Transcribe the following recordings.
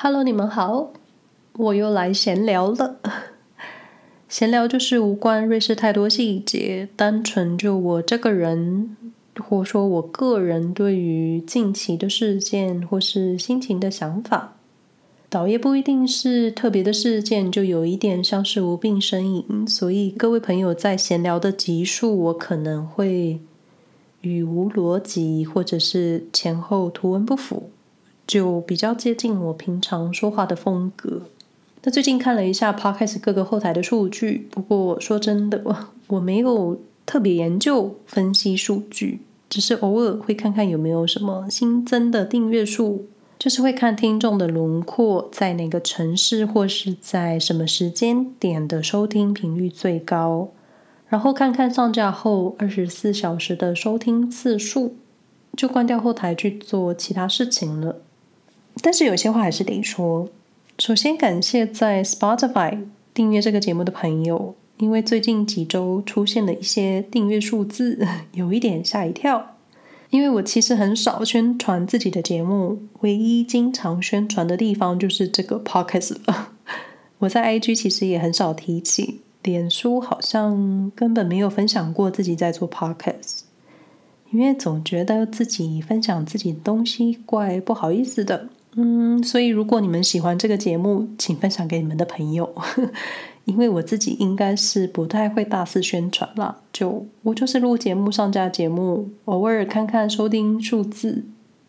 Hello，你们好，我又来闲聊了。闲聊就是无关瑞士太多细节，单纯就我这个人，或说我个人对于近期的事件或是心情的想法。倒也不一定是特别的事件，就有一点像是无病呻吟。所以各位朋友在闲聊的集数，我可能会语无逻辑，或者是前后图文不符。就比较接近我平常说话的风格。那最近看了一下 Podcast 各个后台的数据，不过说真的，我 我没有特别研究分析数据，只是偶尔会看看有没有什么新增的订阅数，就是会看听众的轮廓，在哪个城市或是在什么时间点的收听频率最高，然后看看上架后二十四小时的收听次数，就关掉后台去做其他事情了。但是有些话还是得说。首先感谢在 Spotify 订阅这个节目的朋友，因为最近几周出现了一些订阅数字，有一点吓一跳。因为我其实很少宣传自己的节目，唯一经常宣传的地方就是这个 Podcast 了。我在 IG 其实也很少提起，脸书好像根本没有分享过自己在做 Podcast，因为总觉得自己分享自己的东西怪不好意思的。嗯，所以如果你们喜欢这个节目，请分享给你们的朋友，因为我自己应该是不太会大肆宣传啦。就我就是录节目、上架节目，偶尔看看收听数字，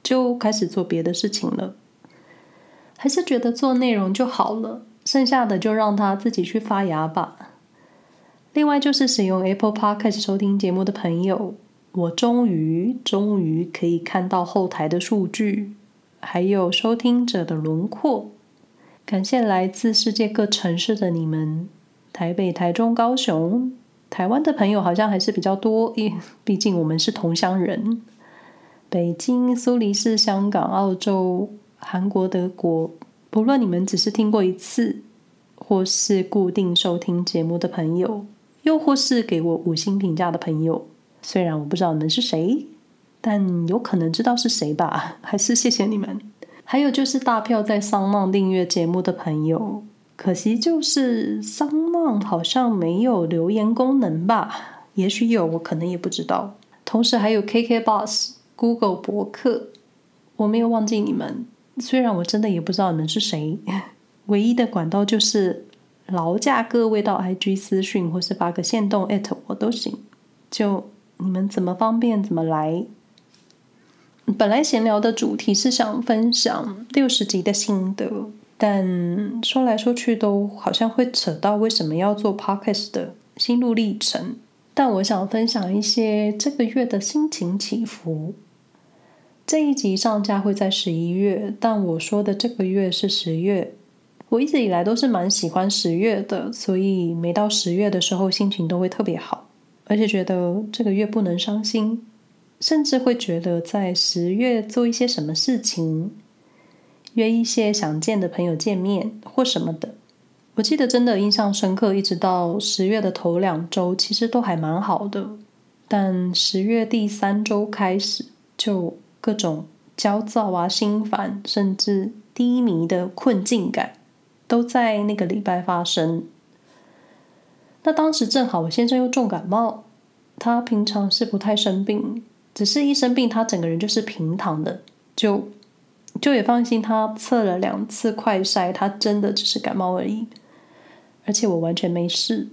就开始做别的事情了。还是觉得做内容就好了，剩下的就让它自己去发芽吧。另外就是使用 Apple Podcast 收听节目的朋友，我终于终于可以看到后台的数据。还有收听者的轮廓，感谢来自世界各城市的你们，台北、台中、高雄，台湾的朋友好像还是比较多，因 毕竟我们是同乡人。北京、苏黎世、香港、澳洲、韩国、德国，不论你们只是听过一次，或是固定收听节目的朋友，又或是给我五星评价的朋友，虽然我不知道你们是谁。但有可能知道是谁吧？还是谢谢你们。还有就是大票在桑浪订阅节目的朋友，可惜就是桑浪好像没有留言功能吧？也许有，我可能也不知道。同时还有 KKBOX、Google 博客，我没有忘记你们。虽然我真的也不知道你们是谁，唯一的管道就是劳驾各位到 IG 私讯或是发个限动@我都行，就你们怎么方便怎么来。本来闲聊的主题是想分享六十集的心得，但说来说去都好像会扯到为什么要做 Podcast 的心路历程。但我想分享一些这个月的心情起伏。这一集上架会在十一月，但我说的这个月是十月。我一直以来都是蛮喜欢十月的，所以每到十月的时候心情都会特别好，而且觉得这个月不能伤心。甚至会觉得在十月做一些什么事情，约一些想见的朋友见面或什么的。我记得真的印象深刻，一直到十月的头两周，其实都还蛮好的。但十月第三周开始，就各种焦躁啊、心烦，甚至低迷的困境感，都在那个礼拜发生。那当时正好我先生又重感冒，他平常是不太生病。只是一生病，他整个人就是平躺的，就就也放心。他测了两次快筛，他真的只是感冒而已，而且我完全没事。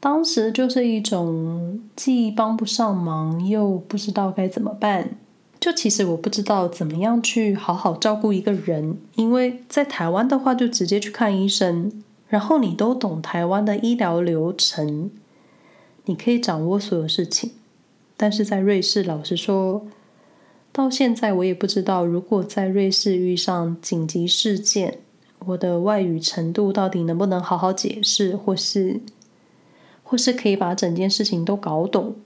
当时就是一种既帮不上忙，又不知道该怎么办。就其实我不知道怎么样去好好照顾一个人，因为在台湾的话，就直接去看医生，然后你都懂台湾的医疗流程，你可以掌握所有事情。但是在瑞士，老实说，到现在我也不知道，如果在瑞士遇上紧急事件，我的外语程度到底能不能好好解释，或是，或是可以把整件事情都搞懂。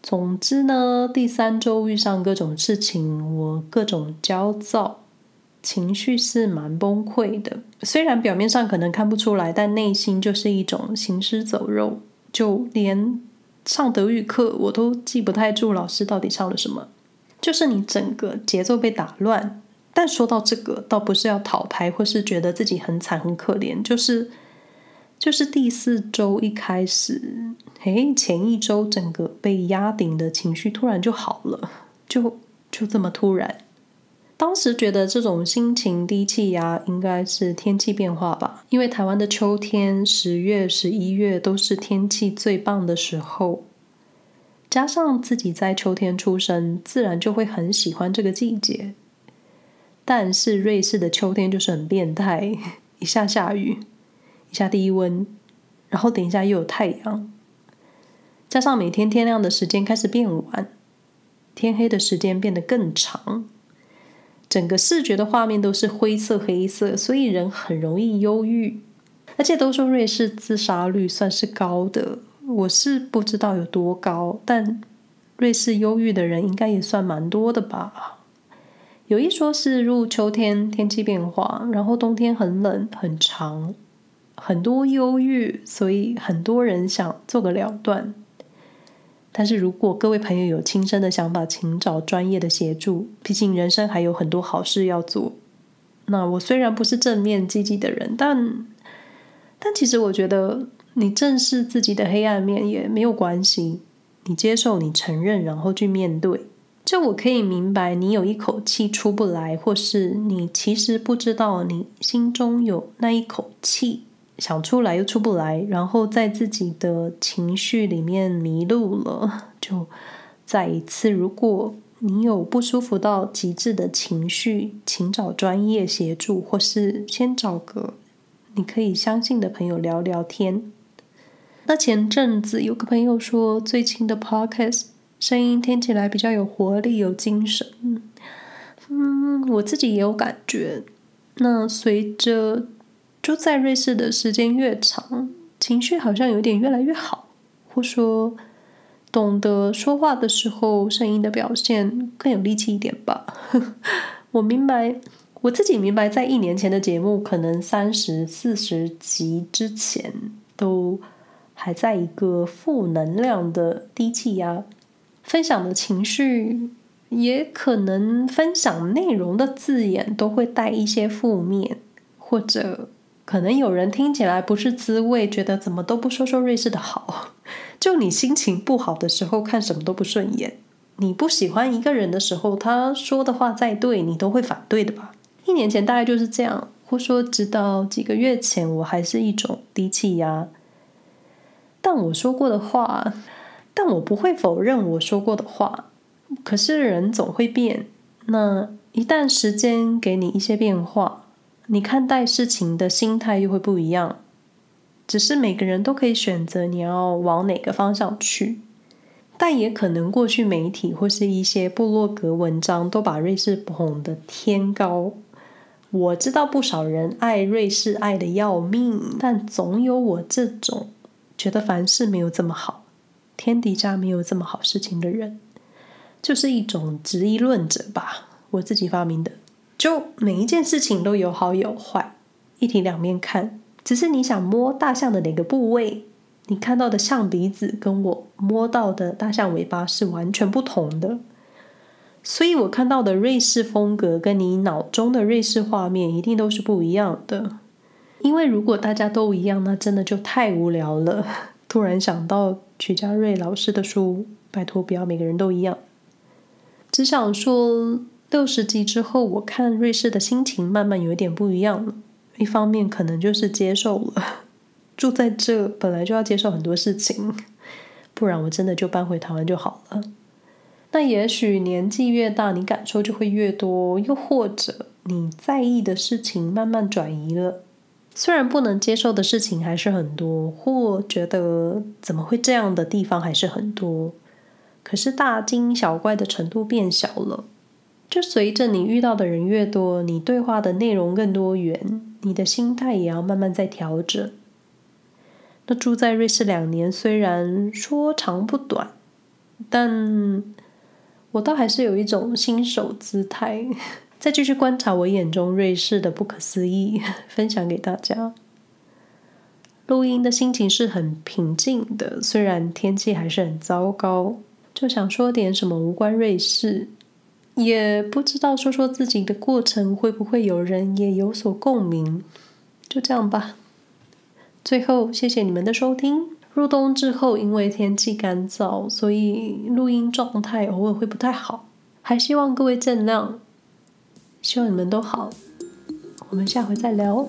总之呢，第三周遇上各种事情，我各种焦躁，情绪是蛮崩溃的。虽然表面上可能看不出来，但内心就是一种行尸走肉，就连。上德语课，我都记不太住老师到底上了什么。就是你整个节奏被打乱，但说到这个，倒不是要讨拍，或是觉得自己很惨很可怜，就是就是第四周一开始，诶，前一周整个被压顶的情绪突然就好了，就就这么突然。当时觉得这种心情低气压应该是天气变化吧，因为台湾的秋天，十月、十一月都是天气最棒的时候，加上自己在秋天出生，自然就会很喜欢这个季节。但是瑞士的秋天就是很变态，一下下雨，一下低温，然后等一下又有太阳，加上每天天亮的时间开始变晚，天黑的时间变得更长，整个视觉的画面都是灰色、黑色，所以人很容易忧郁。而且都说瑞士自杀率算是高的，我是不知道有多高，但瑞士忧郁的人应该也算蛮多的吧。有一说是入秋天天气变化，然后冬天很冷很长，很多忧郁，所以很多人想做个了断。但是如果各位朋友有轻生的想法，请找专业的协助，毕竟人生还有很多好事要做。那我虽然不是正面积极的人，但但其实我觉得你正视自己的黑暗面也没有关系，你接受，你承认，然后去面对。就我可以明白，你有一口气出不来，或是你其实不知道你心中有那一口气想出来又出不来，然后在自己的情绪里面迷路了。就再一次，如果你有不舒服到极致的情绪，请找专业协助，或是先找个你可以相信的朋友聊聊天。那前阵子有个朋友说，最近的 Podcast。声音听起来比较有活力、有精神，嗯，我自己也有感觉。那随着住在瑞士的时间越长，情绪好像有点越来越好，或说懂得说话的时候，声音的表现更有力气一点吧。我明白，我自己明白，在一年前的节目，可能三十四十集之前，都还在一个负能量的低气压。分享的情绪，也可能分享内容的字眼都会带一些负面，或者可能有人听起来不是滋味，觉得怎么都不说说瑞士的好。就你心情不好的时候，看什么都不顺眼；你不喜欢一个人的时候，他说的话再对，你都会反对的吧？一年前大概就是这样，或说直到几个月前，我还是一种低气压，但我说过的话。但我不会否认我说过的话，可是人总会变。那一旦时间给你一些变化，你看待事情的心态又会不一样。只是每个人都可以选择你要往哪个方向去，但也可能过去媒体或是一些部落格文章都把瑞士捧得天高。我知道不少人爱瑞士爱得要命，但总有我这种觉得凡事没有这么好。天底下没有这么好事情的人，就是一种质疑论者吧，我自己发明的。就每一件事情都有好有坏，一体两面看。只是你想摸大象的哪个部位，你看到的象鼻子跟我摸到的大象尾巴是完全不同的。所以我看到的瑞士风格跟你脑中的瑞士画面一定都是不一样的。因为如果大家都一样，那真的就太无聊了。突然想到曲家瑞老师的书，拜托不要每个人都一样。只想说，六十集之后，我看瑞士的心情慢慢有点不一样了。一方面可能就是接受了，住在这本来就要接受很多事情，不然我真的就搬回台湾就好了。那也许年纪越大，你感受就会越多，又或者你在意的事情慢慢转移了。虽然不能接受的事情还是很多，或觉得怎么会这样的地方还是很多，可是大惊小怪的程度变小了。就随着你遇到的人越多，你对话的内容更多元，你的心态也要慢慢在调整。那住在瑞士两年，虽然说长不短，但我倒还是有一种新手姿态。再继续观察我眼中瑞士的不可思议，分享给大家。录音的心情是很平静的，虽然天气还是很糟糕，就想说点什么无关瑞士，也不知道说说自己的过程会不会有人也有所共鸣，就这样吧。最后，谢谢你们的收听。入冬之后，因为天气干燥，所以录音状态偶尔会不太好，还希望各位见谅。希望你们都好，我们下回再聊。